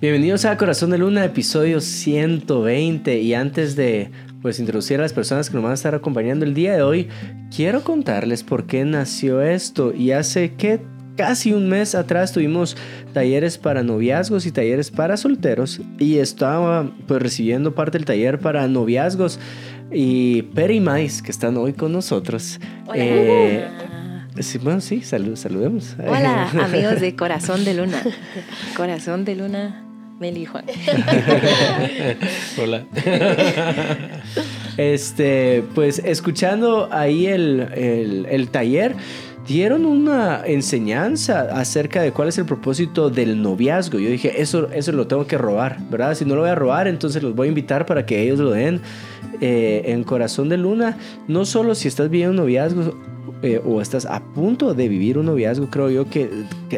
Bienvenidos a Corazón de Luna, episodio 120. Y antes de pues introducir a las personas que nos van a estar acompañando el día de hoy, quiero contarles por qué nació esto. Y hace que casi un mes atrás tuvimos talleres para noviazgos y talleres para solteros. Y estaba pues recibiendo parte del taller para noviazgos. Y Peri y Mais, que están hoy con nosotros. Hola. eh, sí, bueno, sí, salud, saludemos. Hola, amigos de Corazón de Luna. Corazón de Luna, Meli Juan. Hola. Este, pues escuchando ahí el, el- el taller, dieron una enseñanza acerca de cuál es el propósito del noviazgo. Yo dije, eso, eso lo tengo que robar, ¿verdad? Si no lo voy a robar, entonces los voy a invitar para que ellos lo den eh, en Corazón de Luna. No solo si estás viviendo un noviazgo eh, o estás a punto de vivir un noviazgo, creo yo que,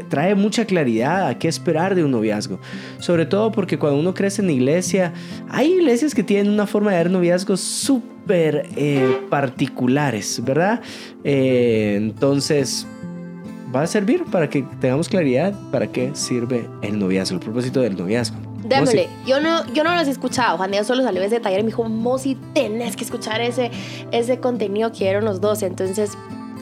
trae mucha claridad a qué esperar de un noviazgo. Sobre todo porque cuando uno crece en iglesia, hay iglesias que tienen una forma de ver noviazgos súper eh, particulares, ¿verdad? Eh, entonces, va a servir para que tengamos claridad para qué sirve el noviazgo, el propósito del noviazgo. Démosle. Yo no, yo no los he escuchado. Juan Diego solo salió de ese taller y me dijo, Mosi, tenés que escuchar ese, ese contenido que dieron los dos. Entonces,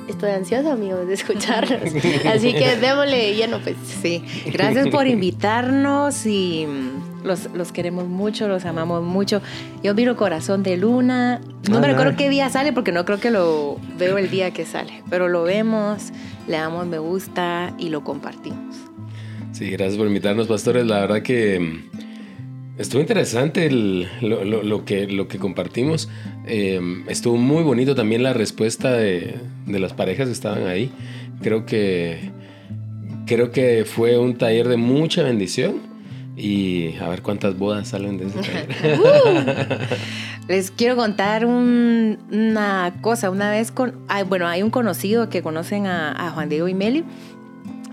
estoy ansiosa, amigos, de escucharlos. Así que démosle lleno, pues. Sí, gracias por invitarnos y mm, los, los queremos mucho, los amamos mucho. Yo miro Corazón de Luna. No Ah, me recuerdo nice. qué día sale porque no creo que lo veo el día que sale, pero lo vemos, le damos me gusta y lo compartimos. Sí, gracias por invitarnos, pastores. La verdad que mm, estuvo interesante lo, que, lo que compartimos. Eh, estuvo muy bonito también la respuesta de, de las parejas que estaban ahí. Creo que, creo que fue un taller de mucha bendición. Y a ver cuántas bodas salen de ese taller. Les quiero contar un- una cosa. Una vez con, bueno, hay un conocido que conocen a, a Juan Diego y Meli.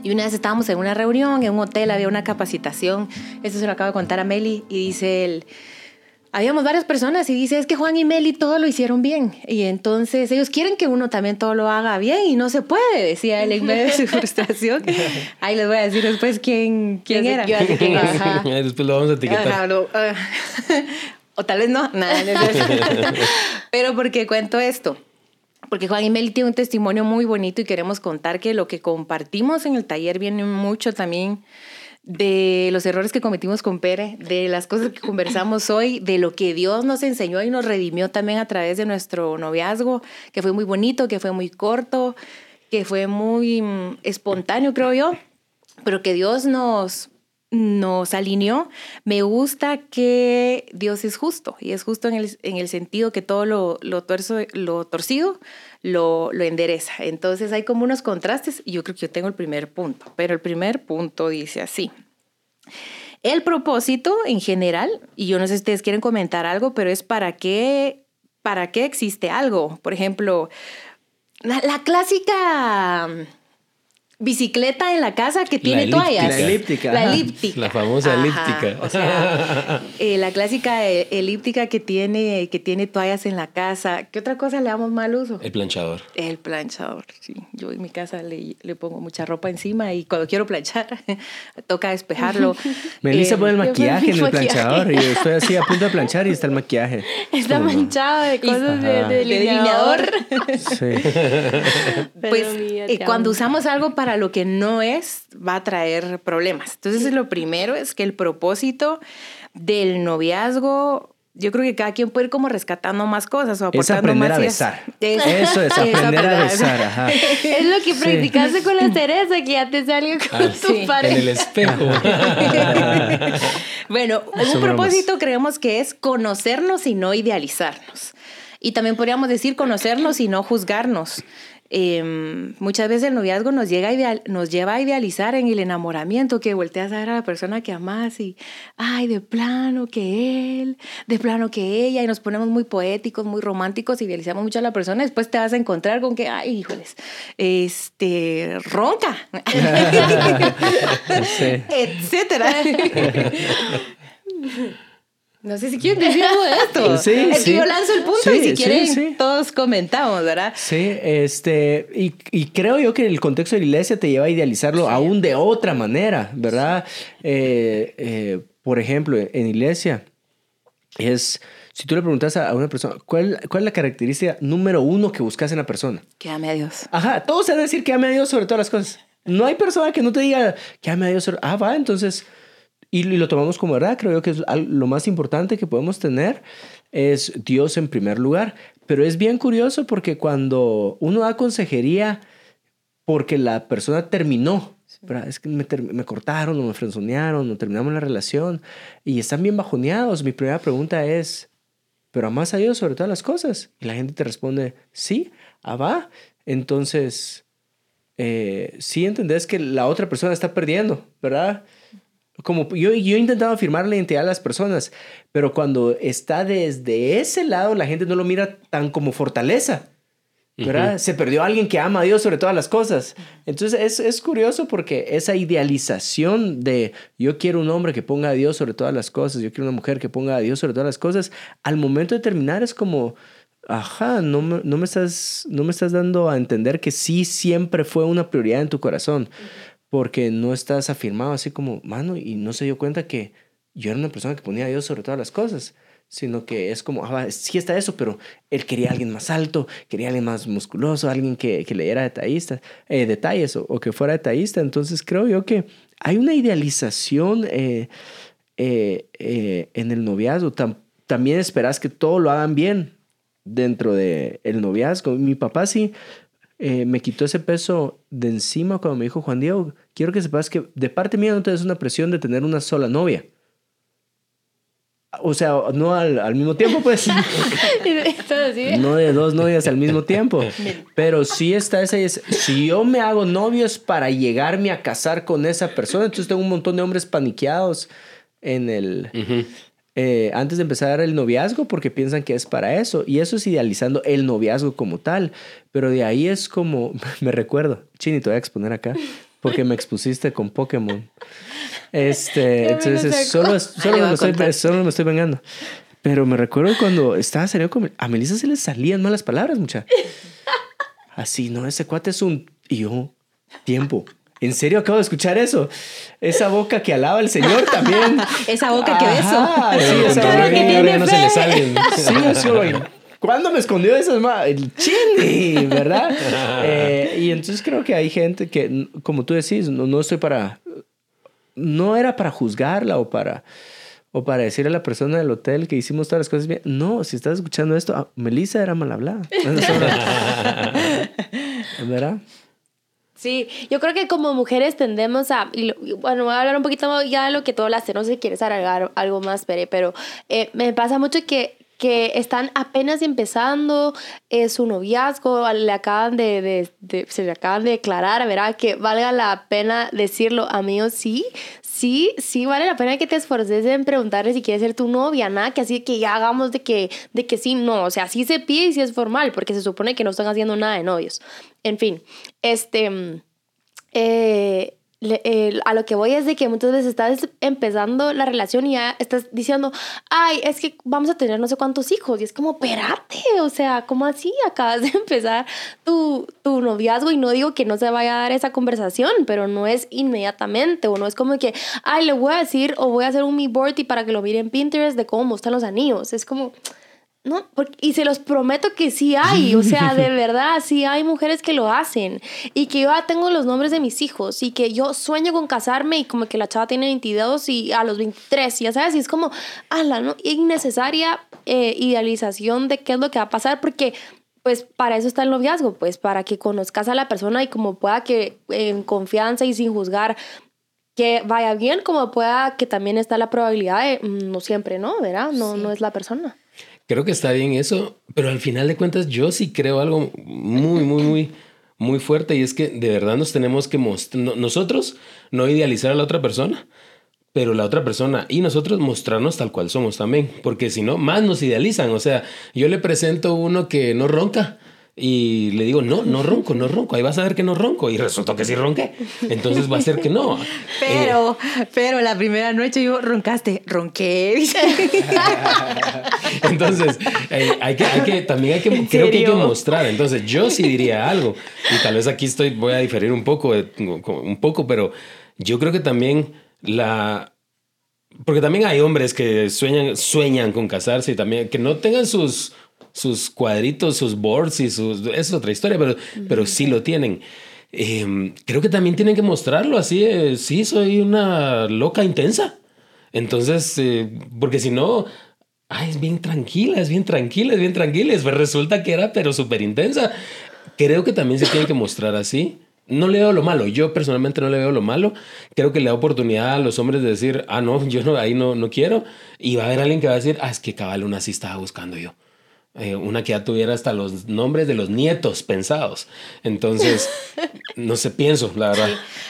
Y una vez estábamos en una reunión, en un hotel, había una capacitación. Esto se lo acabo de contar a Meli. Y dice él, habíamos varias personas y dice, es que Juan y Meli todo lo hicieron bien. Y entonces ellos quieren que uno también todo lo haga bien y no se puede, decía él en medio de su frustración. Ahí les voy a decir después quién, quién Yo sé- era. yo sé quién. Ajá. Después lo vamos a etiquetar. Ajá, no, ah, o tal vez no. Nada, no cierto. Pero porque cuento esto. Porque Juan y Meli tiene un testimonio muy bonito y queremos contar que lo que compartimos en el taller viene mucho también de los errores que cometimos con Pere, de las cosas que conversamos hoy, de lo que Dios nos enseñó y nos redimió también a través de nuestro noviazgo, que fue muy bonito, que fue muy corto, que fue muy mm, espontáneo, creo yo, pero que Dios nos, nos alineó. Me gusta que Dios es justo y es justo en el, en el sentido que todo lo, lo, tuerzo, lo torcido lo, lo endereza. Entonces hay como unos contrastes y yo creo que yo tengo el primer punto, pero el primer punto dice así. El propósito en general, y yo no sé si ustedes quieren comentar algo, pero es para qué, para qué existe algo. Por ejemplo, la, clásica bicicleta en la casa que tiene toallas. La elíptica, La elíptica. La famosa Ajá, elíptica. O sea, eh, la clásica eh, elíptica que tiene, que tiene toallas en la casa. ¿Qué otra cosa le damos mal uso? El planchador. El planchador, sí. Yo en mi casa le, le pongo mucha ropa encima y cuando quiero planchar toca despejarlo. Melissa Eh, pone el maquillaje en el maquillaje. planchador y yo estoy así a punto de planchar y está el maquillaje. Está manchado de cosas de, de de delineador. Sí. Pues eh, cuando amo. usamos algo para lo que no es, va a traer problemas. Entonces, lo primero es que el propósito del noviazgo, yo creo que cada quien puede ir como rescatando más cosas o Es aportando aprender más a besar. Es- Eso es aprender a besar, ajá. Es lo que Sí. practicaste con la Teresa, que ya te salió con Ah, tu sí. pareja. En el espejo. bueno, un bromas. propósito creemos que es conocernos y no idealizarnos. Y también podríamos decir conocernos y no juzgarnos. Eh, muchas veces el noviazgo nos, llega a ideal- nos lleva a idealizar en el enamoramiento, que volteas a ver a la persona que amas y, ay, de plano que él, de plano que ella, y nos ponemos muy poéticos, muy románticos, idealizamos mucho a la persona, después te vas a encontrar con que, ay, híjoles, este, ronca, etcétera. No sé si quieren decir algo de esto. Sí, es sí. que yo lanzo el punto Sí, y si quieren sí. todos comentamos, ¿verdad? Sí, este, y, y creo yo que el contexto de la iglesia te lleva a idealizarlo aún de otra manera, ¿verdad? Eh, eh, por ejemplo, en iglesia es, si tú le preguntas a a una persona, ¿cuál, ¿cuál es la característica número uno que buscas en la persona? Que ame a Dios. Ajá, todos se van a decir que ame a Dios sobre todas las cosas. No hay persona que no te diga que ame a Dios sobre... Ah, va, entonces... Y, lo tomamos como verdad. Creo yo que es lo más importante que podemos tener es Dios en primer lugar. Pero es bien curioso porque cuando uno da consejería porque la persona terminó, es que me cortaron o me frenzonearon o terminamos la relación y están bien bajoneados, mi primera pregunta es, ¿pero amas a Dios sobre todas las cosas? Y la gente te responde, sí, ah, va. Entonces, eh, sí entendés que la otra persona está perdiendo, ¿verdad? Como yo, yo he intentado afirmar la identidad de las personas, pero cuando está desde ese lado, la gente no lo mira tan como fortaleza, ¿verdad? Se perdió alguien que ama a Dios sobre todas las cosas. Entonces es, es curioso porque esa idealización de yo quiero un hombre que ponga a Dios sobre todas las cosas, yo quiero una mujer que ponga a Dios sobre todas las cosas, al momento de terminar es como, ajá, no me, no me, estás, no me estás dando a entender que sí siempre fue una prioridad en tu corazón, porque no estás afirmado así como, mano, y no se dio cuenta que yo era una persona que ponía a Dios sobre todas las cosas sino que es como, ah, sí está eso, pero él quería a alguien más alto, quería a alguien más musculoso, alguien que, que le diera detallista, eh, detalles o, o que fuera detallista. Entonces creo yo que hay una idealización eh, eh, eh, en el noviazgo. Tam- también esperas que todo lo hagan bien dentro del el noviazgo. Mi papá sí eh, me quitó ese peso de encima cuando me dijo, Juan Diego, quiero que sepas que de parte mía no te des una presión de tener una sola novia. O sea, no al, al mismo tiempo, pues. No de dos novias al mismo tiempo. Pero sí está esa. es- Si yo me hago novios para llegarme a casar con esa persona, entonces tengo un montón de hombres paniqueados en el. Eh, antes de empezar el noviazgo porque piensan que es para eso. Y eso es idealizando el noviazgo como tal. Pero de ahí es como. Me recuerdo. Chini, te voy a exponer acá. Porque me expusiste con Pokémon. Este, entonces solo, solo, me estoy, solo me estoy vengando. Pero me recuerdo cuando estaba saliendo con... A Melissa se le salían malas palabras, mucha. Así, no, ese cuate es un... Y yo, tiempo. ¿En serio acabo de escuchar eso? Esa boca que alaba al Señor también. Esa boca que beso. sí, esa boca que- no se le. Sí, ¿Cuándo me escondió esas? El chini, ¿verdad? Eh, y entonces creo que hay gente que, como tú decís, no, no estoy para... No era para juzgarla o para... O para decirle a la persona del hotel que hicimos todas las cosas bien. No, si estás escuchando esto, ah, Melissa era mal hablada. ¿Verdad? Sí, yo creo que como mujeres tendemos a, bueno, voy a hablar un poquito ya de lo que tú hablaste, no sé si quieres agregar algo más, Pere, pero eh, me pasa mucho que, que están apenas empezando su noviazgo, le acaban de, de- de- se le acaban de declarar, ¿verdad? Que valga la pena decirlo, amigos, sí, sí, sí vale la pena que te esforces en preguntarle si quiere ser tu novia, nada que así que ya hagamos de que, de que sí, no, o sea, sí se pide y sí es formal, porque se supone que no están haciendo nada de novios. En fin, este, mm, eh, a lo que voy es de que muchas veces estás empezando la relación y ya estás diciendo, ay, es que vamos a tener no sé cuántos hijos. Y es como, espérate, o sea, ¿cómo así? Acabas de empezar tu, tu noviazgo y no digo que no se vaya a dar esa conversación, pero no es inmediatamente o no es como que, ay, le voy a decir o voy a hacer un me board y para que lo mire en Pinterest de cómo están los anillos. Es como... No, porque- y se los prometo que sí hay, o sea, de verdad, sí hay mujeres que lo hacen y que yo ya tengo los nombres de mis hijos y que yo sueño con casarme y como que la chava tiene 22 y a los 23, ya sabes, y es como, ala, ¿no? Innecesaria eh, idealización de qué es lo que va a pasar porque pues para eso está el noviazgo, pues para que conozcas a la persona y como pueda que en confianza y sin juzgar que vaya bien, como pueda que también está la probabilidad de, mm, no siempre, ¿no? ¿Verdad? No, no es la persona. Creo que está bien eso, pero al final de cuentas yo sí creo algo muy, muy, muy, muy fuerte y es que de verdad nos tenemos que mostrar, nosotros no idealizar a la otra persona, pero la otra persona y nosotros mostrarnos tal cual somos también, porque si no, más nos idealizan. O sea, yo le presento uno que no ronca Y le digo, no, no ronco, no ronco. Ahí vas a ver que no ronco. Y resultó que sí ronqué. Entonces va a ser que no. Pero, pero la primera noche yo roncaste, ronqué. Entonces, eh, hay, que, hay que, también hay que, creo que hay que mostrar. Entonces, yo sí diría algo. Y tal vez aquí estoy, voy a diferir un poco, eh, un poco, pero yo creo que también la, porque también hay hombres que sueñan, sueñan con casarse y también que no tengan sus sus cuadritos, sus boards y sus... Es otra historia, pero, pero sí lo tienen. Em, creo que también tienen que mostrarlo así. Sí, soy una loca intensa. Entonces, eh, porque si no, ay, es bien tranquila, es bien tranquila, es bien tranquila. Pues resulta que era, pero súper intensa. Creo que también se tiene que mostrar así. No le veo lo malo, yo personalmente no le veo lo malo. Creo que le da oportunidad a los hombres de decir, ah, no, yo no, ahí no, no quiero. Y va a haber alguien que va a decir, ah, es que cabal, una sí estaba buscando yo. Eh, una que ya tuviera hasta los nombres de los nietos pensados. Entonces, no sé, pienso, la verdad.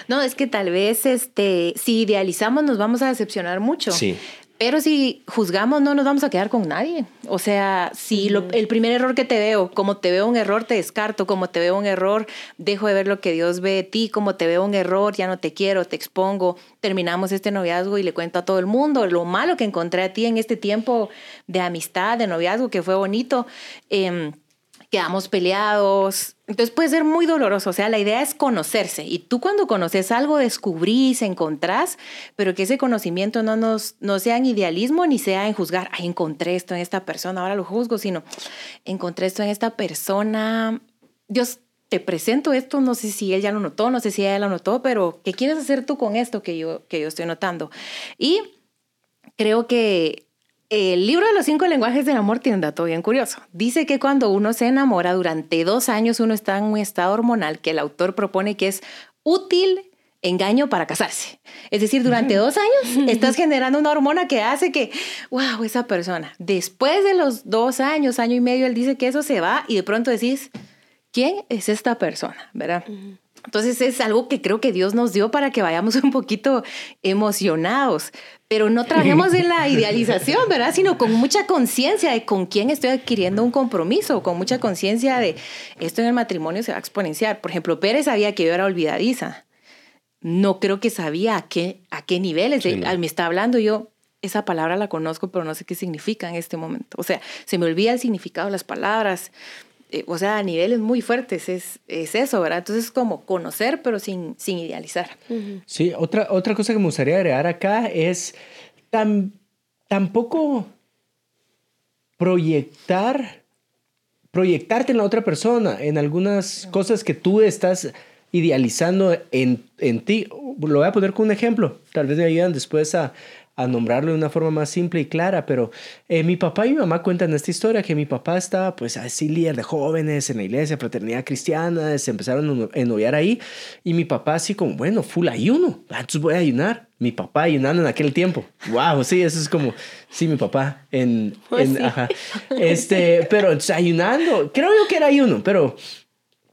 No, es que tal vez este, si idealizamos nos vamos a decepcionar mucho. Sí. Pero si juzgamos, no nos vamos a quedar con nadie. O sea, si el primer error que te veo, como te veo un error, te descarto, como te veo un error, dejo de ver lo que Dios ve de ti, como te veo un error, ya no te quiero, te expongo, terminamos este noviazgo y le cuento a todo el mundo lo malo que encontré a ti en este tiempo de amistad, de noviazgo, que fue bonito. Eh, quedamos peleados. Entonces puede ser muy doloroso. O sea, la idea es conocerse. Y tú cuando conoces algo, descubrís, encontrás, pero que ese conocimiento no, nos, no sea en idealismo ni sea en juzgar, ay, encontré esto en esta persona, ahora lo juzgo, sino encontré esto en esta persona. Dios te presento esto, no sé si él ya lo notó, no sé si ella lo notó, pero ¿qué quieres hacer tú con esto que yo, que yo estoy notando? Y creo que el libro de los cinco lenguajes del amor tiene un dato bien curioso. Dice que cuando uno se enamora durante dos años uno está en un estado hormonal que el autor propone que es útil engaño para casarse. Es decir, durante dos años estás generando una hormona que hace que, wow, esa persona. Después de los dos años, año y medio, él dice que eso se va y de pronto decís, ¿quién es esta persona? ¿Verdad? Entonces es algo que creo que Dios nos dio para que vayamos un poquito emocionados, pero no trabajemos en la idealización, ¿verdad? Sino con mucha conciencia de con quién estoy adquiriendo un compromiso, con mucha conciencia de esto en el matrimonio se va a exponenciar. Por ejemplo, Pérez sabía que yo era olvidadiza. No creo que sabía a qué, a qué niveles. Al me está hablando yo, esa palabra la conozco, pero no sé qué significa en este momento. O sea, se me olvida el significado de las palabras. Eh, o sea, a niveles muy fuertes, es, es eso, ¿verdad? Entonces es como conocer, pero sin, sin idealizar. Sí, otra, otra cosa que me gustaría agregar acá es tan, tampoco proyectar, proyectarte en la otra persona, en algunas cosas que tú estás idealizando en, en ti. Lo voy a poner con un ejemplo, tal vez me ayudan después a, a nombrarlo de una forma más simple y clara, pero eh, mi papá y mi mamá cuentan esta historia, que mi papá estaba pues así líder de jóvenes en la iglesia, fraternidad cristiana, se empezaron a ennoviar ahí, y mi papá así como, bueno, full ayuno, entonces voy a ayunar. Mi papá ayunando en aquel tiempo. Wow, sí, eso es como, sí, mi papá en, pues en ajá. Este, pero ayunando, creo yo que era ayuno, pero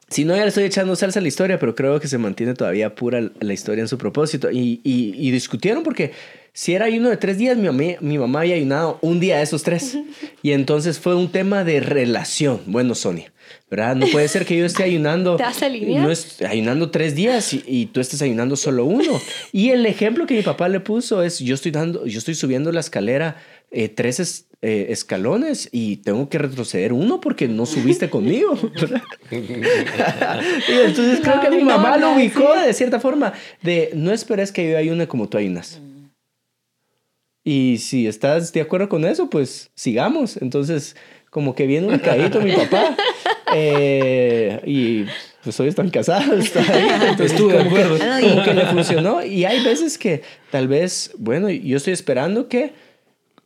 si no, ya le estoy echando salsa a la historia, pero creo que se mantiene todavía pura la historia en su propósito. Y, y, y discutieron porque si era ayuno de tres días, mi mamá, mi mamá había ayunado un día de esos tres. Y entonces fue un tema de relación. Bueno, Sonia, ¿verdad? No puede ser que yo esté ayunando. ¿Te no ayunando tres días y, tú estés ayunando solo uno. Y el ejemplo que mi papá le puso es: yo estoy dando, yo estoy subiendo la escalera eh, tres eh, escalones y tengo que retroceder uno porque no subiste conmigo. y entonces creo que mi mamá lo ubicó de cierta forma de no esperes que yo ayune como tú ayunas. Y si estás de acuerdo con eso, pues sigamos. Entonces, como que viene un cadito mi papá. Eh, y pues hoy están casados. Estuve de acuerdo. como que le funcionó. Y hay veces que tal vez, bueno, yo estoy esperando que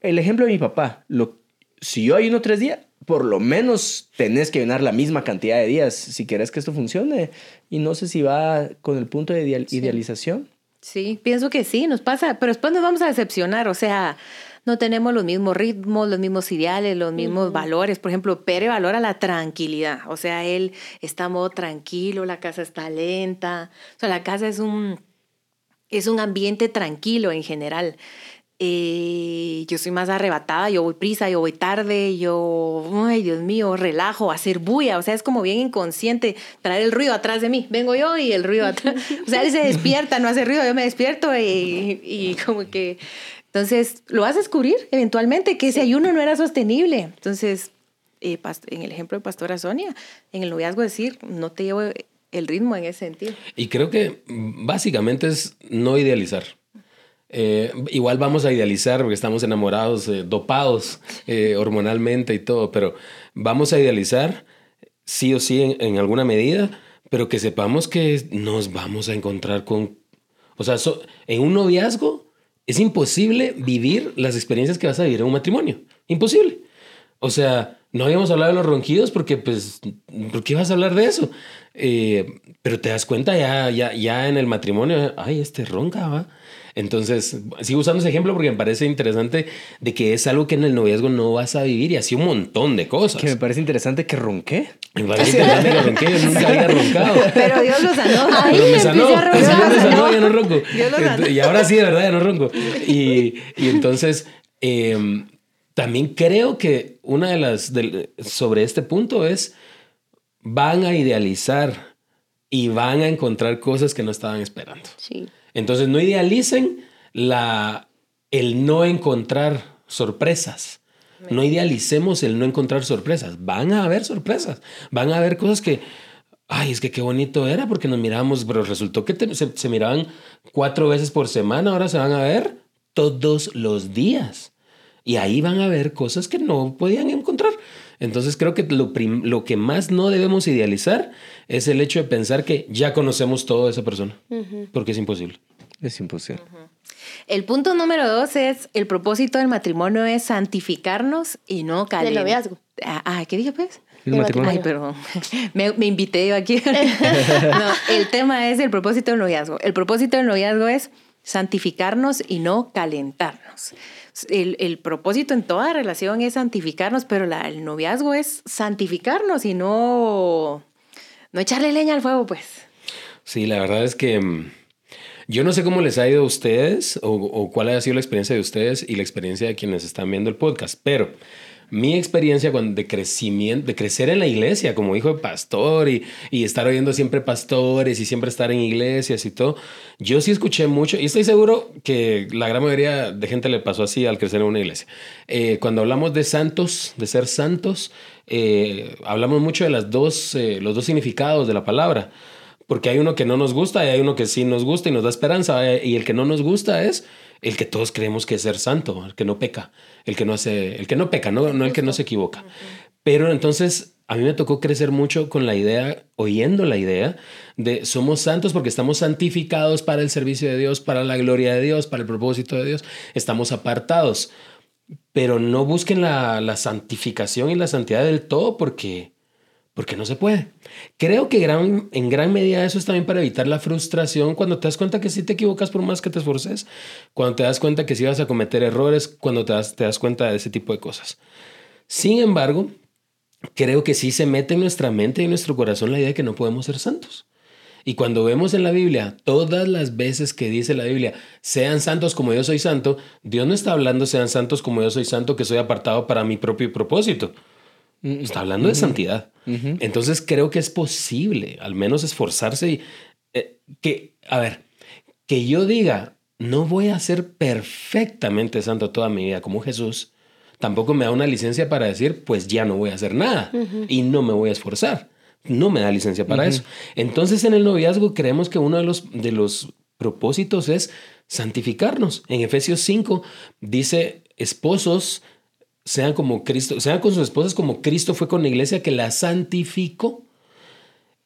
el ejemplo de mi papá, lo, si yo ayuno tres días, por lo menos tenés que llenar la misma cantidad de días si querés que esto funcione. Y no sé si va con el punto de idealización. Sí, pienso que sí, nos pasa, pero después nos vamos a decepcionar, o sea, no tenemos los mismos ritmos, los mismos ideales, los mismos valores. Por ejemplo, Pere valora la tranquilidad, o sea, él está modo tranquilo, la casa está lenta, o sea, la casa es un, es un ambiente tranquilo en general. Eh, yo soy más arrebatada, yo voy prisa, yo voy tarde, yo, ay Dios mío, relajo, hacer bulla, o sea, es como bien inconsciente traer el ruido atrás de mí, vengo yo y el ruido atrás, o sea, él se despierta, no hace ruido, yo me despierto y, y como que, entonces, lo vas a descubrir eventualmente, que ese ayuno no era sostenible, entonces, eh, en el ejemplo de Pastora Sonia, en el noviazgo decir, no te llevo el ritmo en ese sentido. Y creo que básicamente es no idealizar. Eh, igual vamos a idealizar porque estamos enamorados, eh, dopados eh, hormonalmente y todo, pero vamos a idealizar sí o sí en, alguna medida, pero que sepamos que nos vamos a encontrar con... O sea, en un noviazgo es imposible vivir las experiencias que vas a vivir en un matrimonio. Imposible. O sea, no habíamos hablado de los ronquidos porque, pues, ¿por qué vas a hablar de eso? pero te das cuenta ya, ya, ya en el matrimonio, ay, este ronca, va. Entonces, sigo usando ese ejemplo porque me parece interesante de que es algo que en el noviazgo no vas a vivir y así un montón de cosas. Que me parece interesante que ronqué. Me parece interesante que ronqué, yo nunca había roncado. Pero Dios lo sanó. Ahí me sanó, a roncar, me sanó, ya no ronco. Y ahora sí, de verdad, ya no ronco. Y, y entonces, eh, también creo que una de las, sobre este punto es, van a idealizar y van a encontrar cosas que no estaban esperando. Sí. Entonces no idealicen la, el no encontrar sorpresas. No idealicemos el no encontrar sorpresas. Van a haber sorpresas. Van a haber cosas que, ay, es que qué bonito era porque nos mirábamos, pero resultó que se, miraban cuatro veces por semana, ahora se van a ver todos los días. Y ahí van a ver cosas que no podían encontrar. Entonces creo que lo, lo, que más no debemos idealizar es el hecho de pensar que ya conocemos todo de esa persona, porque es imposible. Es imposible. El punto número dos es, el propósito del matrimonio es santificarnos y no calentar. Del noviazgo. Ah, ah, ¿qué dije pues? El matrimonio. Ay, perdón. Me, me invité yo aquí. no, el tema es el propósito del noviazgo. El propósito del noviazgo es santificarnos y no calentarnos. El, el, propósito en toda relación es santificarnos, pero la, el noviazgo es santificarnos y no, no echarle leña al fuego, pues. Sí, la verdad es que mm, yo no sé cómo les ha ido a ustedes o, cuál ha sido la experiencia de ustedes y la experiencia de quienes están viendo el podcast, pero mi experiencia de crecimiento, de crecer en la iglesia como hijo de pastor y, y, estar oyendo siempre pastores y siempre estar en iglesias y todo, yo sí escuché mucho y estoy seguro que la gran mayoría de gente le pasó así al crecer en una iglesia. Eh, cuando hablamos de santos, de ser santos, eh, hablamos mucho de las dos, eh, los dos significados de la palabra porque hay uno que no nos gusta y hay uno que sí nos gusta y nos da esperanza. Eh, y el que no nos gusta es el que todos creemos que es ser santo, el que no peca, el que no hace, el que no peca, no, no el que no se equivoca. Pero entonces a mí me tocó crecer mucho con la idea, oyendo la idea de somos santos porque estamos santificados para el servicio de Dios, para la gloria de Dios, para el propósito de Dios. Estamos apartados. Pero no busquen la, la santificación y la santidad del todo porque porque no se puede. Creo que en gran medida eso es también para evitar la frustración cuando te das cuenta que si te equivocas por más que te esforces, cuando te das cuenta que si vas a cometer errores, cuando te das, te das cuenta de ese tipo de cosas. Sin embargo, creo que sí se mete en nuestra mente y en nuestro corazón la idea de que no podemos ser santos. Y cuando vemos en la Biblia, todas las veces que dice la Biblia, sean santos como yo soy santo, Dios no está hablando sean santos como yo soy santo, que soy apartado para mi propio propósito. Está hablando de santidad. Entonces creo que es posible, al menos esforzarse y eh, que, a ver, que yo diga, no voy a ser perfectamente santo toda mi vida como Jesús, tampoco me da una licencia para decir, pues ya no voy a hacer nada y no me voy a esforzar. No me da licencia para eso. Entonces en el noviazgo creemos que uno de los, de los propósitos es santificarnos. En Efesios 5 dice, esposos, sean como Cristo, sean con sus esposas como Cristo fue con la iglesia que la santificó.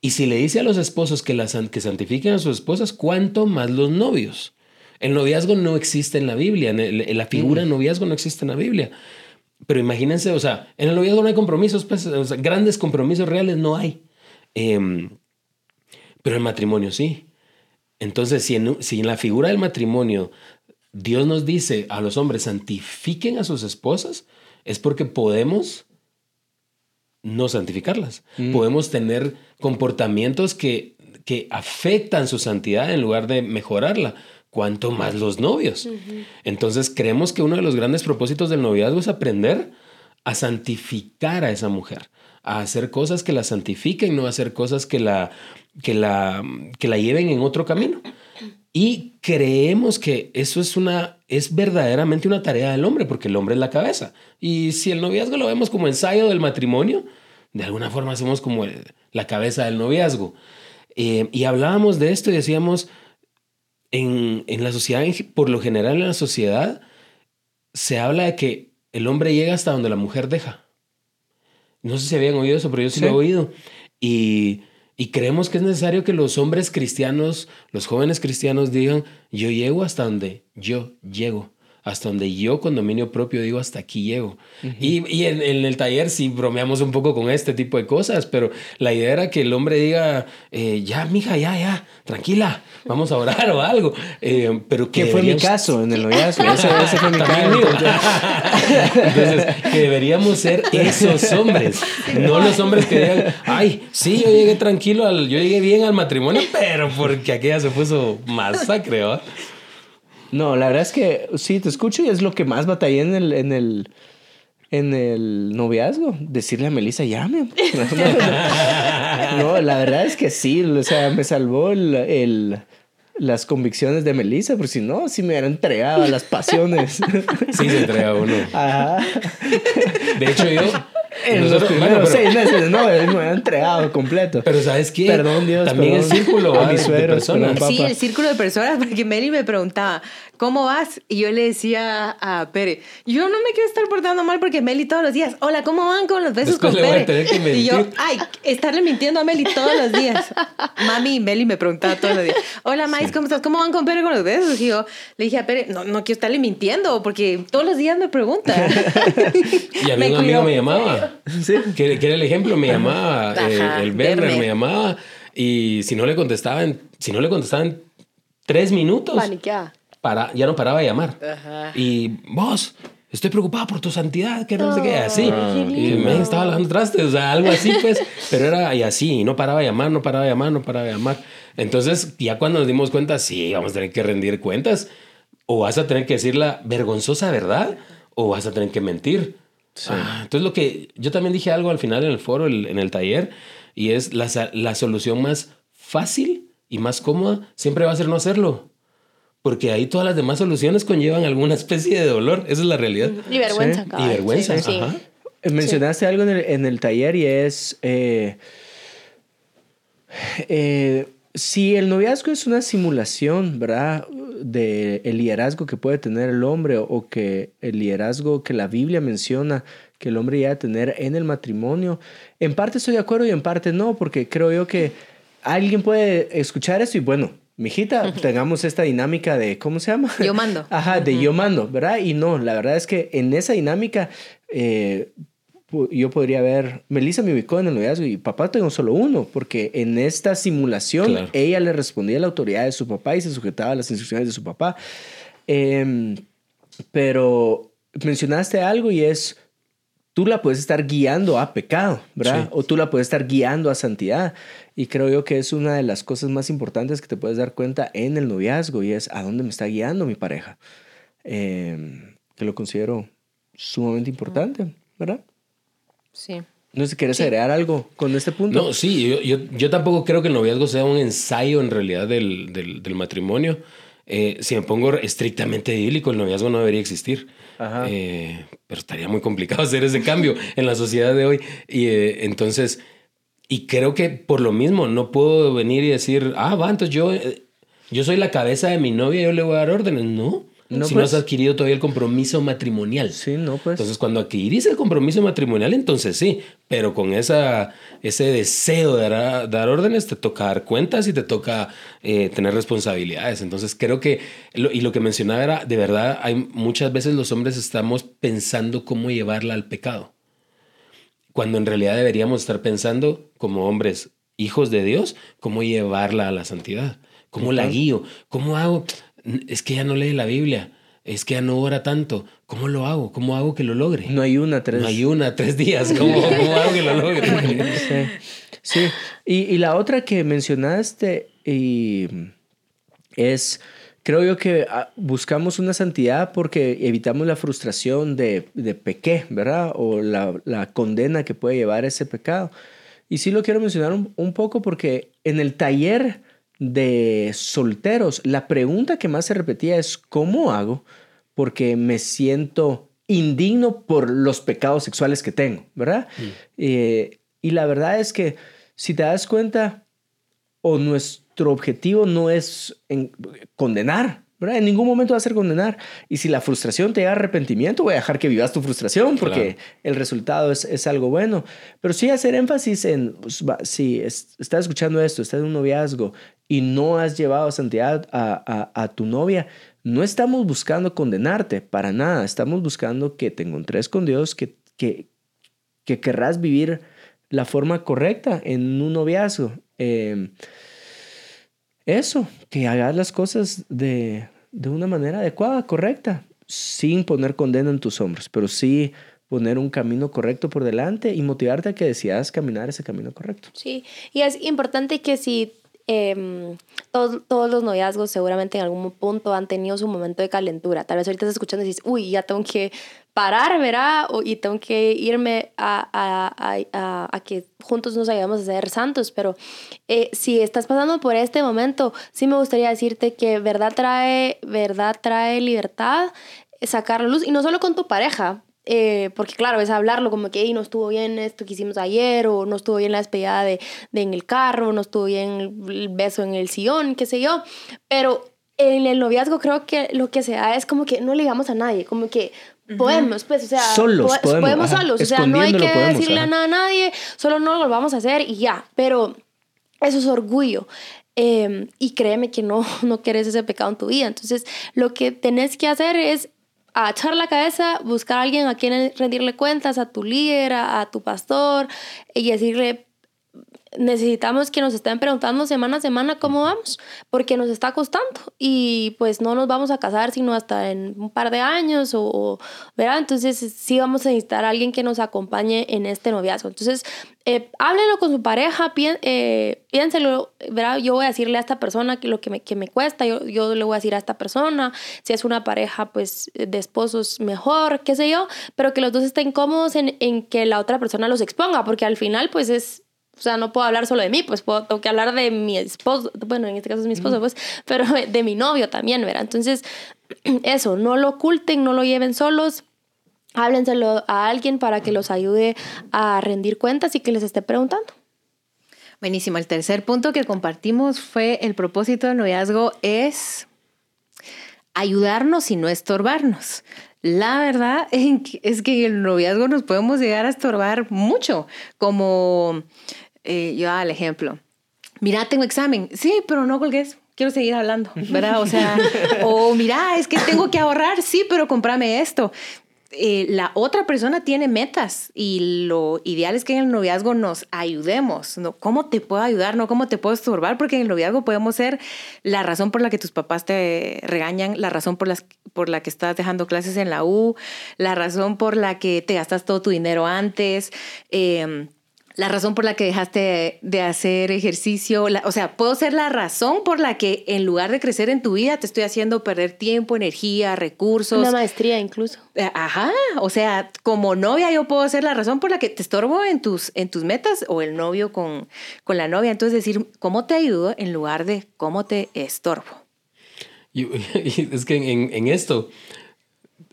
Y si le dice a los esposos que, la, que santifiquen a sus esposas, ¿cuánto más los novios? El noviazgo no existe en la Biblia, la figura de noviazgo no existe en la Biblia. Pero imagínense, o sea, en el noviazgo no hay compromisos, pues, grandes compromisos reales no hay. Em, pero el matrimonio sí. Entonces, si en, si en la figura del matrimonio Dios nos dice a los hombres, santifiquen a sus esposas, es porque podemos no santificarlas. Mm. Podemos tener comportamientos que, que afectan su santidad en lugar de mejorarla. cuanto más los novios. Entonces creemos que uno de los grandes propósitos del noviazgo es aprender a santificar a esa mujer, a hacer cosas que la santifiquen, no hacer cosas que la, que la, que la lleven en otro camino. Y creemos que eso es una es verdaderamente una tarea del hombre, porque el hombre es la cabeza. Y si el noviazgo lo vemos como ensayo del matrimonio, de alguna forma somos como la cabeza del noviazgo. Eh, y hablábamos de esto y decíamos, en, en la sociedad, por lo general en la sociedad, se habla de que el hombre llega hasta donde la mujer deja. No sé si habían oído eso, pero yo sí, lo he oído. Y, y, creemos que es necesario que los hombres cristianos, los jóvenes cristianos digan, yo llego hasta donde yo llego hasta donde yo con dominio propio digo hasta aquí llego. Y, y en, el taller sí bromeamos un poco con este tipo de cosas, pero la idea era que el hombre diga, eh, ya, mija, ya, ya, tranquila, vamos a orar o algo. Eh, pero que fue mi caso en el noviazgo. Ese, fue mi caso. Entonces, que deberíamos ser esos hombres, no los hombres que digan, ay, sí, yo llegué tranquilo, al, yo llegué bien al matrimonio, pero porque aquella se puso masacre, ¿no? No, la verdad es que sí, te escucho y es lo que más batallé en el, en el, en el noviazgo. Decirle a Melissa, llame. no, la verdad es que sí, o sea, me salvó el, el las convicciones de Melissa, porque si no, si me hubiera entregado a las pasiones. Sí, se entrega uno. Ajá. De hecho, yo en los primeros seis meses, no, me han entregado completo. Pero ¿sabes qué? Perdón, Dios. También el círculo a mi de personas. Sí, el círculo de personas, porque Meli me preguntaba, ¿cómo vas? Y yo le decía a Pere, yo no me quiero estar portando mal porque Meli todos los días, hola, ¿cómo van con los besos con Pere? y yo, ay, estarle mintiendo a Meli todos los días. Mami y Meli me preguntaba todos los días, hola, Mais, ¿cómo estás? ¿Cómo van con Pere con los besos? Y yo le dije a Pere, no, no quiero estarle mintiendo porque todos los días me pregunta. y a mí un amigo me llamaba. ¿Sí? Que, era el ejemplo, me llamaba, eh, el Werner me llamaba y si no le contestaban, si no le contestaban tres minutos, para, ya no paraba de llamar. Y vos, estoy preocupado por tu santidad, que no sé qué, así. y me estaba hablando trastes, o sea, algo así, pues. pero era y así, y no paraba de llamar, no paraba de llamar, no paraba de llamar. Entonces, ya cuando nos dimos cuenta, sí, vamos a tener que rendir cuentas, o vas a tener que decir la vergonzosa verdad, o vas a tener que mentir. Ah, entonces, lo que yo también dije algo al final en el foro, en el taller, y es la, la solución más fácil y más cómoda siempre va a ser no hacerlo. Porque ahí todas las demás soluciones conllevan alguna especie de dolor. Esa es la realidad. Y vergüenza. Y vergüenza. Eh, mencionaste algo en el, en el, taller y es... Eh, eh, si el noviazgo es una simulación, ¿verdad? De el liderazgo que puede tener el hombre o que el liderazgo que la Biblia menciona que el hombre a tener en el matrimonio, en parte estoy de acuerdo y en parte no, porque creo yo que alguien puede escuchar eso y bueno, mijita, tengamos esta dinámica de, ¿cómo se llama? Yo mando. Ajá, de yo mando, ¿verdad? Y no, la verdad es que en esa dinámica eh, yo podría ver, Melissa me ubicó en el noviazgo y papá tengo solo uno, porque en esta simulación ella le respondía a la autoridad de su papá y se sujetaba a las instrucciones de su papá. Em, pero mencionaste algo y es, tú la puedes estar guiando a pecado, ¿verdad? O tú la puedes estar guiando a santidad. Y creo yo que es una de las cosas más importantes que te puedes dar cuenta en el noviazgo y es a dónde me está guiando mi pareja. Em, que lo considero sumamente importante, ¿verdad? Sí. No sé si quieres agregar algo con este punto. No, sí, yo, yo, yo, tampoco creo que el noviazgo sea un ensayo en realidad del, del, del matrimonio. Eh, si me pongo estrictamente idílico, el noviazgo no debería existir. Eh, pero estaría muy complicado hacer ese cambio en la sociedad de hoy. Y eh, entonces, y creo que por lo mismo no puedo venir y decir, ah, va, entonces yo, yo soy la cabeza de mi novia, yo le voy a dar órdenes. No, no, si no has pues. adquirido todavía el compromiso matrimonial. Sí, no, pues. Entonces, cuando adquirís el compromiso matrimonial, entonces sí, pero con esa, ese deseo de dar, órdenes, te toca dar cuentas y te toca eh, tener responsabilidades. Entonces, creo que, y lo que mencionaba era, de verdad, hay muchas veces los hombres estamos pensando cómo llevarla al pecado, cuando en realidad deberíamos estar pensando como hombres, hijos de Dios, cómo llevarla a la santidad. ¿Cómo la guío? ¿Cómo hago? Es que ya no lee la Biblia, es que ya no ora tanto. ¿Cómo lo hago? ¿Cómo hago que lo logre? No hay una, tres. No hay una, tres días. ¿Cómo, cómo hago que lo logre? Sí. Y, y, la otra que mencionaste y es creo yo que ah, buscamos una santidad porque evitamos la frustración de, de pequé, ¿verdad? O la, la, condena que puede llevar ese pecado. Y sí lo quiero mencionar un, un poco porque en el taller de solteros, la pregunta que más se repetía es, ¿cómo hago? Porque me siento indigno por los pecados sexuales que tengo, ¿verdad? Eh, y la verdad es que si te das cuenta, o nuestro objetivo no es condenar, ¿verdad? En ningún momento va a ser condenar. Y si la frustración te da arrepentimiento, voy a dejar que vivas tu frustración porque el resultado es, es, algo bueno. Pero sí hacer énfasis en, pues, si estás escuchando esto, estás en un noviazgo y no has llevado santidad a, a, a tu novia, no estamos buscando condenarte para nada, estamos buscando que te encontres con Dios, que, que, que querrás vivir la forma correcta en un noviazgo. Em, eso, que hagas las cosas de, de una manera adecuada, correcta, sin poner condena en tus hombros, pero sí poner un camino correcto por delante y motivarte a que decidas caminar ese camino correcto. Sí, y es importante que si eh, todos, todos los noviazgos seguramente en algún punto han tenido su momento de calentura. Tal vez ahorita estás escuchando y dices, uy, ya tengo que parar, ¿verdad? O, y tengo que irme a, a, a, a, que juntos nos ayudemos a ser santos. Pero eh, si estás pasando por este momento, sí me gustaría decirte que verdad trae, verdad trae libertad, sacar la luz, y no solo con tu pareja, eh, porque claro, es hablarlo como que no estuvo bien esto que hicimos ayer, o no estuvo bien la despedida de, de en el carro, no estuvo bien el beso en el sillón, qué sé yo. Pero en el noviazgo creo que lo que se da es como que no le digamos a nadie, como que podemos, pues, o sea, solos podemos, podemos solos, o sea, no hay que decirle a nadie, solo no lo vamos a hacer y ya, pero eso es orgullo. Eh, y créeme que no, no quieres ese pecado en tu vida. Entonces, lo que tenés que hacer es a echar la cabeza, buscar a alguien a quien rendirle cuentas, a tu líder, a, tu pastor, y decirle, necesitamos que nos estén preguntando semana a semana cómo vamos, porque nos está costando y pues no nos vamos a casar sino hasta en un par de años o, ¿verdad? Entonces sí vamos a necesitar a alguien que nos acompañe en este noviazgo. Entonces, eh, háblenlo con su pareja, eh, piénselo, ¿verdad? Yo voy a decirle a esta persona que lo que me, que me cuesta, yo, yo le voy a decir a esta persona, si es una pareja pues de esposos mejor, qué sé yo, pero que los dos estén cómodos en, en que la otra persona los exponga, porque al final pues es o sea, no puedo hablar solo de mí, pues puedo, tengo que hablar de mi esposo, bueno, en este caso es mi esposo, pues, pero de mi novio también, ¿verdad? Entonces, eso, no lo oculten, no lo lleven solos, háblenselo a alguien para que los ayude a rendir cuentas y que les esté preguntando. Buenísimo. El tercer punto que compartimos fue el propósito del noviazgo es ayudarnos y no estorbarnos. La verdad es que en el noviazgo nos podemos llegar a estorbar mucho, como eh, yo al ejemplo. Mira, tengo examen. Sí, pero no colgues. Quiero seguir hablando, ¿verdad? O sea, o mira, es que tengo que ahorrar. Sí, pero cómprame esto. Eh, la otra persona tiene metas y lo ideal es que en el noviazgo nos ayudemos. ¿no? ¿Cómo te puedo ayudar? No cómo te puedo estorbar, porque en el noviazgo podemos ser la razón por la que tus papás te regañan, la razón por, las, por la que estás dejando clases en la U, la razón por la que te gastas todo tu dinero antes. Eh, la razón por la que dejaste de hacer ejercicio, o sea, puedo ser la razón por la que en lugar de crecer en tu vida te estoy haciendo perder tiempo, energía, recursos. Una maestría incluso. Eh, ajá, o sea, como novia yo puedo ser la razón por la que te estorbo en tus, en tus metas o el novio con, con la novia. Entonces decir, ¿cómo te ayudo en lugar de cómo te estorbo? es que en, en esto,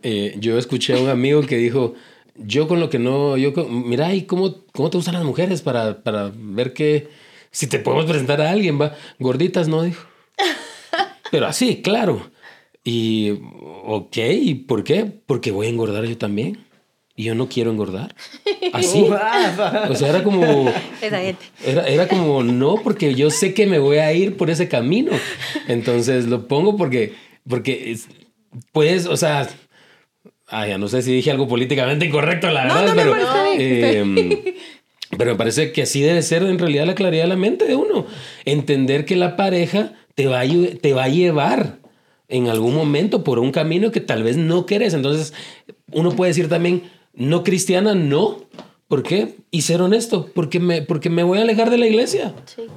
eh, yo escuché a un amigo que dijo, yo con lo que no, yo, mira, ¿y cómo, cómo te gustan las mujeres para, para ver que, si te podemos presentar a alguien, va? Gorditas, no, dijo. Pero así, claro. Y, ok, ¿y por qué? Porque voy a engordar yo también. Y yo no quiero engordar. Así. o sea, era como. Era, era como, no, porque yo sé que me voy a ir por ese camino. Entonces lo pongo porque, porque, pues, o sea, Ah, ya no sé si dije algo políticamente incorrecto, la verdad, pero, eh, pero me parece que así debe ser en realidad la claridad de la mente de uno. Entender que la pareja te va a, te va a llevar en algún momento por un camino que tal vez no querés. Entonces, uno puede decir también, no cristiana, no. ¿Por qué? Y ser honesto, porque me, porque me voy a alejar de la iglesia.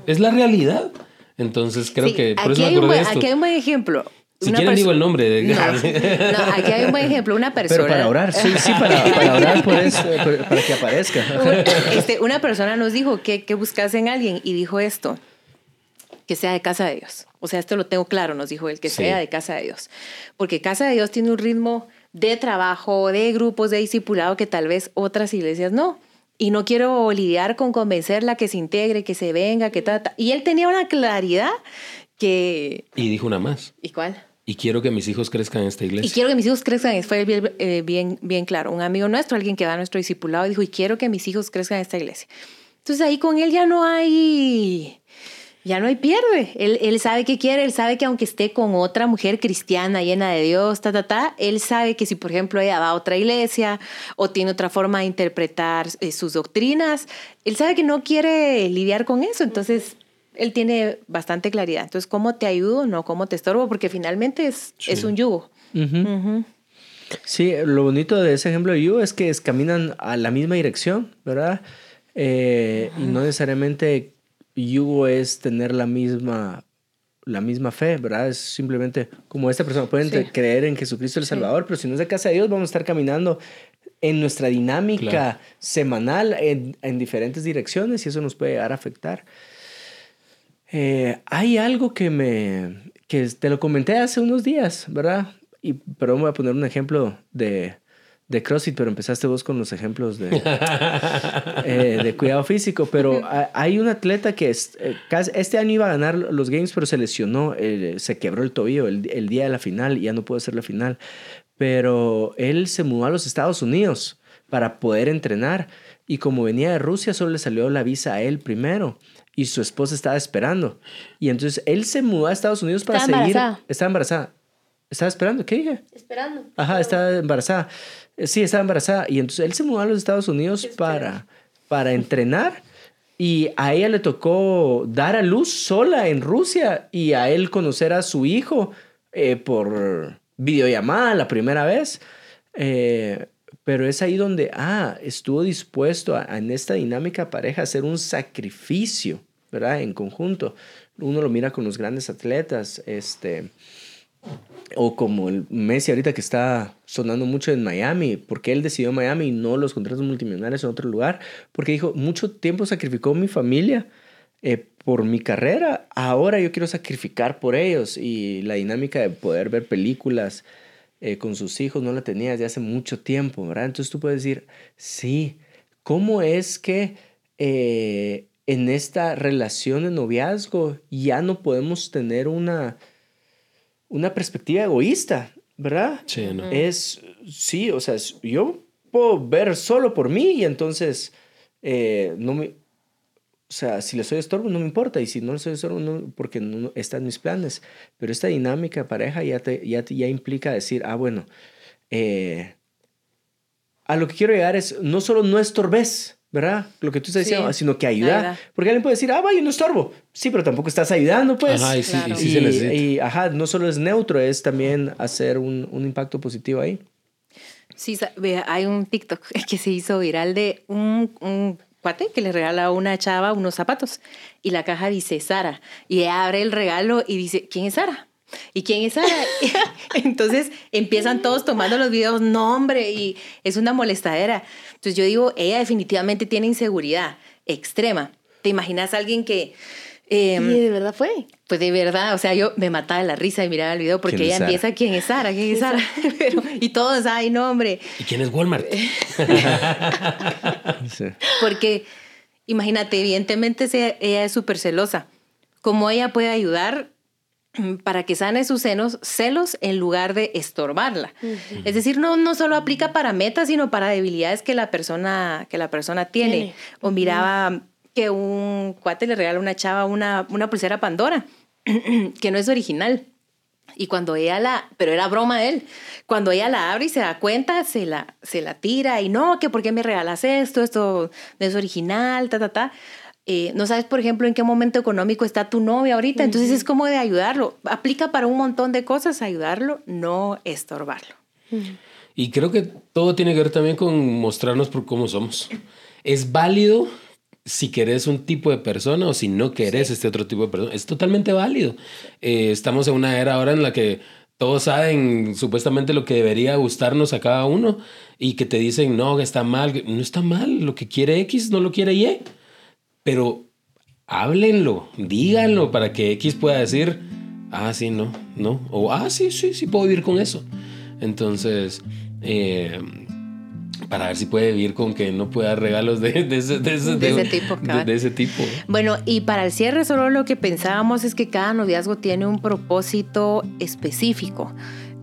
Es la realidad. Entonces, creo que por aquí, hay un buen, aquí hay un buen ejemplo Si una quieren digo el nombre. de- No, no, aquí hay un buen ejemplo, una persona. Pero para orar, sí, sí, para, para orar por eso, para que aparezca. Este, una persona nos dijo que, que buscase en alguien y dijo esto, que sea de casa de Dios. O sea, esto lo tengo claro, nos dijo él, que Sí. sea de casa de Dios. Porque casa de Dios tiene un ritmo de trabajo, de grupos de discipulado que tal vez otras iglesias no. Y no quiero lidiar con convencerla que se integre, que se venga, que ta, ta. Y él tenía una claridad que... Y dijo una más. ¿Y cuál? Y quiero que mis hijos crezcan en esta Y iglesia. quiero que mis hijos crezcan, fue bien, eh, bien, bien claro. Un amigo nuestro, alguien que va a nuestro discipulado, dijo, y quiero que mis hijos crezcan en esta iglesia. Entonces ahí con él ya no hay, ya no hay pierde. Él, sabe qué quiere, él sabe que aunque esté con otra mujer cristiana llena de Dios, ta, ta, ta, él sabe que si, por ejemplo, ella va a otra iglesia o tiene otra forma de interpretar eh, sus doctrinas, él sabe que no quiere lidiar con eso. Entonces él tiene bastante claridad. Entonces, ¿cómo te ayudo? No, ¿cómo te estorbo? Porque finalmente es, es un yugo. Sí, lo bonito de ese ejemplo de You es que es- caminan a la misma dirección, ¿verdad? Eh, y no necesariamente yugo es tener la misma, la misma fe, ¿verdad? Es simplemente como esta persona pueden Sí. creer en Jesucristo el Salvador, pero si no es de casa de Dios, vamos a estar caminando en nuestra dinámica Claro. semanal en, en diferentes direcciones y eso nos puede llegar a afectar. Eh, hay algo que me que te lo comenté hace unos días, ¿verdad? Y pero voy a poner un ejemplo de de CrossFit, pero empezaste vos con los ejemplos de, eh, de cuidado físico. Pero ha- hay un atleta que es, eh, casi- este año iba a ganar los Games, pero se lesionó, eh, se quebró el tobillo el, el día de la final y ya no pudo hacer la final. Pero él se mudó a los Estados Unidos para poder entrenar y como venía de Rusia solo le salió la visa a él primero y su esposa estaba esperando. Y entonces él se mudó a Estados Unidos para Estaba seguir. embarazada. Estaba embarazada. Estaba esperando, ¿qué dije? Esperando. Ajá, estaba embarazada. Eh, Sí, estaba embarazada. Y entonces él se mudó a los Estados Unidos para, para entrenar. Y a ella le tocó dar a luz sola en Rusia y a él conocer a su hijo eh, por videollamada la primera vez. Eh, pero es ahí donde, ah, estuvo dispuesto a, en esta dinámica pareja a hacer un sacrificio, ¿verdad? En conjunto. Uno lo mira con los grandes atletas, este, o como el Messi ahorita que está sonando mucho en Miami, porque él decidió Miami y no los contratos multimillonarios en otro lugar, porque dijo, mucho tiempo sacrificó mi familia eh, por mi carrera, ahora yo quiero sacrificar por ellos y la dinámica de poder ver películas eh, con sus hijos no la tenía desde hace mucho tiempo, ¿verdad? Entonces tú puedes decir, sí, ¿cómo es que eh, en esta relación de noviazgo ya no podemos tener una una perspectiva egoísta, ¿verdad? Sí, ¿no? Es, sí, o sea, es- yo puedo ver solo por mí y entonces eh, no me, o sea, si le soy estorbo no me importa y si no le soy estorbo no, porque no está en mis planes. Pero esta dinámica de pareja ya, te, ya, te- ya implica decir, ah, bueno, eh, a lo que quiero llegar es no solo no estorbes, ¿verdad? Lo que tú estás Sí, diciendo, sino que ayuda. Porque alguien puede decir, ah, vaya, no estorbo. Sí, pero tampoco estás ayudando, pues. Ajá, y sí, Claro. y sí y, se necesita. y, ajá, no solo es neutro, es también hacer un, un impacto positivo ahí. Sí, hay un TikTok que se hizo viral de un, un cuate que le regala a una chava unos zapatos y la caja dice Sara y ella abre el regalo y dice, ¿quién es Sara? ¿Y quién es Sara? Entonces empiezan todos tomando los videos, no hombre, y es una molestadera. Entonces yo digo, ella definitivamente tiene inseguridad extrema. ¿Te imaginas a alguien que... em, y de verdad fue. pues de verdad, o sea, yo me mataba de la risa y miraba el video porque ¿Quién es ella Sara? empieza, ¿quién es Sara? ¿Quién es Sara? Pero- y todos, ay, no, hombre. ¿Y quién es Walmart? Sí. Porque, imagínate, evidentemente ella es súper celosa. ¿Cómo ella puede ayudar mm, para que sane sus senos, celos en lugar de estorbarla? Es decir, no, no solo aplica para metas, sino para debilidades que la persona, que la persona tiene. Tiene. O miraba que un cuate le regala a una chava una, una pulsera Pandora, que no es original. Y cuando ella la, pero era broma de él, cuando ella la abre y se da cuenta, se la, se la tira y no, que por qué me regalas esto, esto no es original, ta, ta, ta. Eh, no sabes, por ejemplo, en qué momento económico está tu novia ahorita, entonces es como de ayudarlo. Aplica para un montón de cosas, ayudarlo, no estorbarlo. Y creo que todo tiene que ver también con mostrarnos por cómo somos. Es válido si querés un tipo de persona o si no querés este otro tipo de persona. Es totalmente válido. Eh, estamos en una era ahora en la que todos saben supuestamente lo que debería gustarnos a cada uno y que te dicen, no, está mal. No está mal, lo que quiere X no lo quiere Y. Pero háblenlo, díganlo para que X pueda decir, ah, sí, no, no. O, ah, sí, sí, sí puedo vivir con eso. Entonces, eh, para ver si puede vivir con que no pueda dar regalos de, ese, tipo. De, ese tipo. Bueno, y para el cierre solo lo que pensábamos es que cada noviazgo tiene un propósito específico.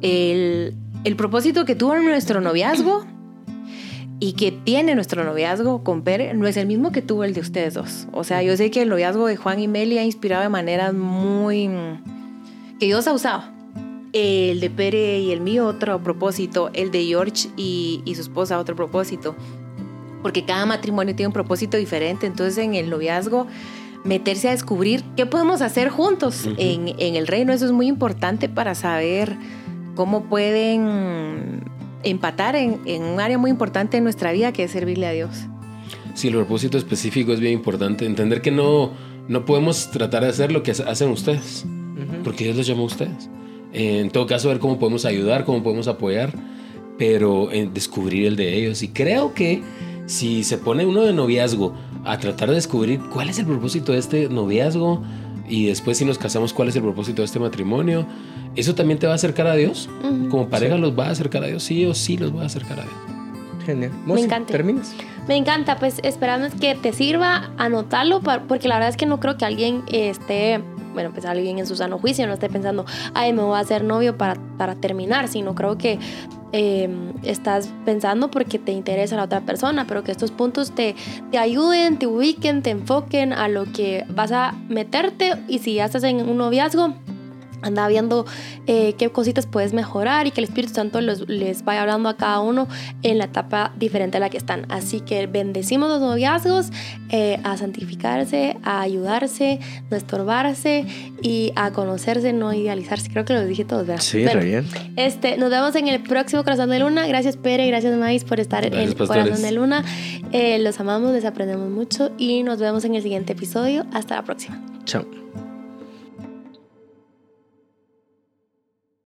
El, el propósito que tuvo nuestro noviazgo y que tiene nuestro noviazgo con Pere no es el mismo que tuvo el de ustedes dos. O sea, yo sé que el noviazgo de Juan y Meli ha inspirado de maneras muy... que Dios ha usado el de Pere y el mío otro propósito, el de George y, su esposa otro propósito, porque cada matrimonio tiene un propósito diferente, entonces en el noviazgo meterse a descubrir qué podemos hacer juntos en, el reino, eso es muy importante para saber cómo pueden empatar en, en un área muy importante de nuestra vida que es servirle a Dios. Sí, el propósito específico es bien importante, entender que no, no podemos tratar de hacer lo que hacen ustedes, porque Dios los llamó a ustedes. En todo caso, ver cómo podemos ayudar, cómo podemos apoyar, pero en descubrir el de ellos. Y creo que si se pone uno de noviazgo a tratar de descubrir cuál es el propósito de este noviazgo y después si nos casamos cuál es el propósito de este matrimonio, eso también te va a acercar a Dios. Como pareja los va a acercar a Dios, sí o sí los va a acercar a Dios. Genial. Me encanta. ¿Terminas? Me encanta, pues esperamos que te sirva anotarlo, porque la verdad es que no creo que alguien esté bueno, pues alguien en su sano juicio no esté pensando, ay, me voy a hacer novio para, para terminar, sino creo que em, estás pensando porque te interesa la otra persona, pero que estos puntos te, te ayuden, te ubiquen, te enfoquen a lo que vas a meterte y si ya estás en un noviazgo, anda viendo eh, qué cositas puedes mejorar y que el Espíritu Santo les vaya hablando a cada uno en la etapa diferente a la que están. Así que bendecimos los noviazgos eh, a santificarse, a ayudarse, no estorbarse y a conocerse, no idealizarse. Creo que lo dije todos, ¿verdad? Sí, bueno, bien. Este, nos vemos en el próximo Corazón de Luna. Gracias, Pere, gracias, Maíz, por estar en el Corazón de Luna. Eh, los amamos, les aprendemos mucho y nos vemos en el siguiente episodio. Hasta la próxima. Chao.